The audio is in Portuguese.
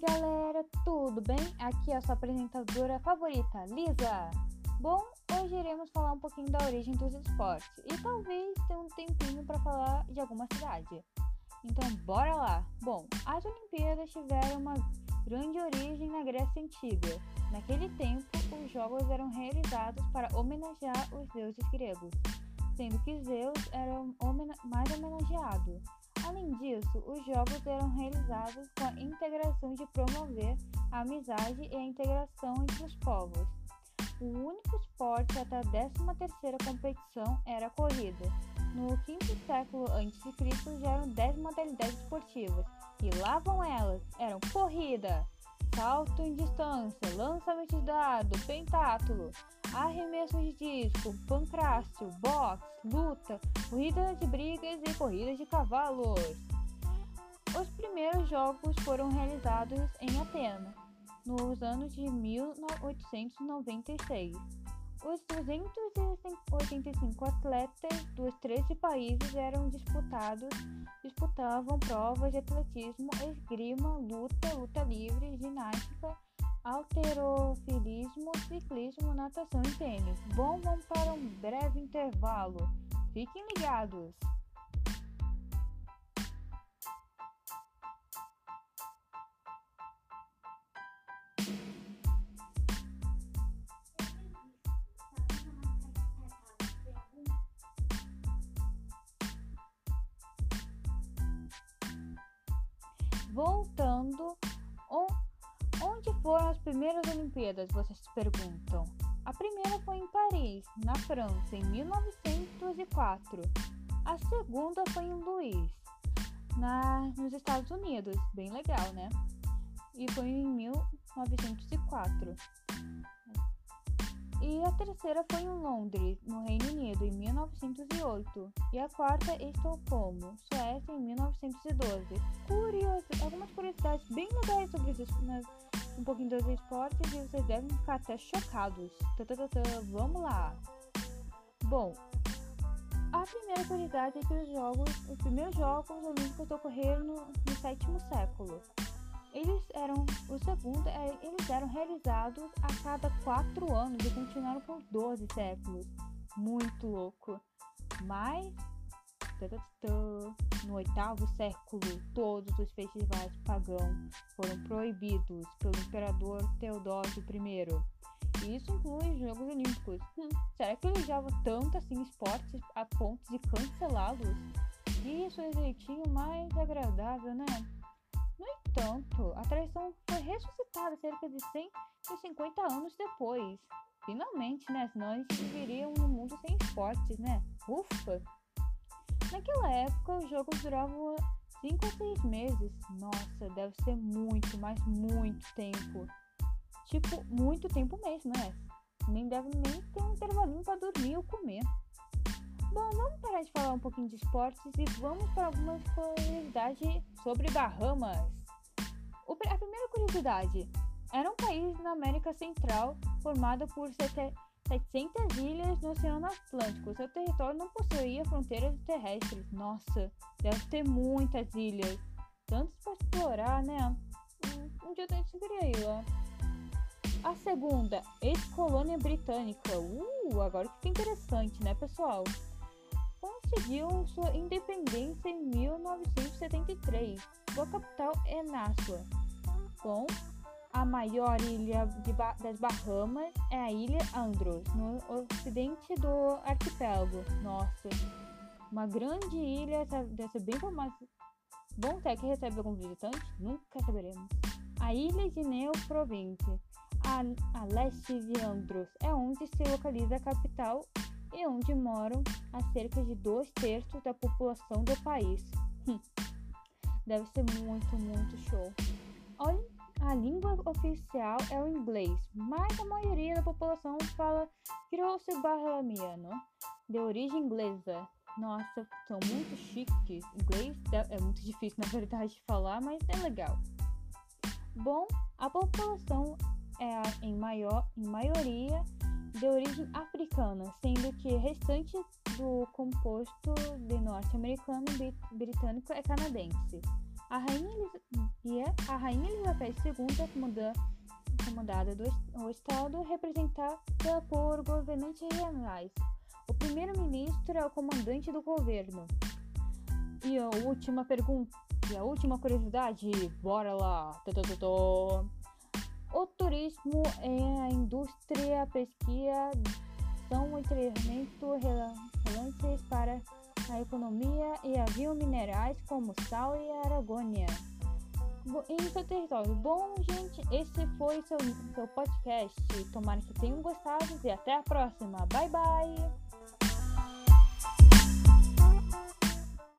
galera, tudo bem? Aqui é a sua apresentadora favorita, Lisa. Bom, hoje iremos falar um pouquinho da origem dos esportes e talvez ter um tempinho para falar de alguma cidade. Então, bora lá! Bom, as Olimpíadas tiveram uma grande origem na Grécia Antiga. Naquele tempo, os jogos eram realizados para homenagear os deuses gregos, sendo que Zeus era mais homenageado. Além disso, os jogos eram realizados com a integração de promover a amizade e a integração entre os povos. O único esporte até a 13ª competição era a corrida. No quinto século a.C. já eram 10 modalidades esportivas, e lá vão elas, eram corrida, salto em distância, lançamento de dado, pentátulo, arremesso de disco, pancrácio, boxe, luta, corrida de brigas e corridas de cavalos. Os primeiros jogos foram realizados em Atena, nos anos de 1896. Os 285 atletas dos 13 países eram disputados, disputavam provas de atletismo, esgrima, luta, luta livre, ginástica, alterofilismo, ciclismo, natação e tênis. Bom, vamos para um breve intervalo. Fiquem ligados! Voltando, onde foram as primeiras Olimpíadas? Vocês se perguntam. A primeira foi em Paris, na França, em 1904. A segunda foi em Louis, na, nos Estados Unidos. Bem legal, né? E foi em 1904. E a terceira foi em Londres, no Reino Unido, em 1908. E a quarta em Estocolmo, Suécia, em 1912. Curioso, algumas curiosidades bem legais sobre esses, né, um pouquinho dos esportes e vocês devem ficar até chocados. Vamos lá! Bom, a primeira curiosidade é que os jogos, os primeiros jogos olímpicos ocorreram no, no sétimo século. Eles eram o segundo, é, eles eram realizados a cada quatro anos e continuaram por 12 séculos. Muito louco. Mas no oitavo século, todos os festivais pagãos foram proibidos pelo imperador Teodósio I. Isso inclui os Jogos Olímpicos. Hum, será que ele usava tanto assim esportes a ponto de cancelá-los? Isso é o jeitinho mais agradável, né? No entanto, a tradição foi ressuscitada cerca de 150 anos depois. Finalmente, né? Senão a gente viveria um mundo sem esportes, né? Ufa! Naquela época, os jogos duravam 5 a 6 meses. Nossa, deve ser muito, mas muito tempo. Tipo, muito tempo mesmo, né? Nem deve nem ter um intervalinho para dormir ou comer. Bom, vamos parar de falar um pouquinho de esportes e vamos para algumas curiosidades sobre Bahamas. A primeira curiosidade: era um país na América Central formado por 700 ilhas no Oceano Atlântico. Seu território não possuía fronteiras terrestres. Nossa, deve ter muitas ilhas. Tantos para explorar, né? Um, dia gente queria ir lá. A segunda, ex-colônia britânica. Uh, agora fica interessante, né, pessoal? Conseguiu sua independência em 1973. Sua capital é Nassau. Bom, a maior ilha ba das Bahamas é a ilha Andros, no ocidente do arquipélago. Nossa, uma grande ilha, ser bem famosa. Bom, será que recebe algum visitante? Nunca saberemos. A ilha de Neo a, a leste de Andros, é onde se localiza a capital e onde moram a cerca de dois terços da população do país. Hum. Deve ser muito, muito show. Olha, a língua oficial é o inglês, mas a maioria da população fala crioulo bahamiano, de origem inglesa. Nossa, são muito chiques. Inglês é muito difícil, na verdade, de falar, mas é legal. Bom, a população é em, maior, em maioria de origem africana, sendo que restante do composto de norte-americano britânico é canadense. A rainha, a rainha Elizabeth II, comandante, comandada do Estado, representada por governantes reais. O primeiro-ministro é o comandante do governo. E a última pergunta, e a última curiosidade, bora lá. O turismo é a indústria, pesquisa, são treinamento relevantes para a economia e haviam minerais como sal e aragônia em seu território. Bom, gente, esse foi seu, seu podcast. Tomara que tenham gostado e até a próxima. Bye, bye!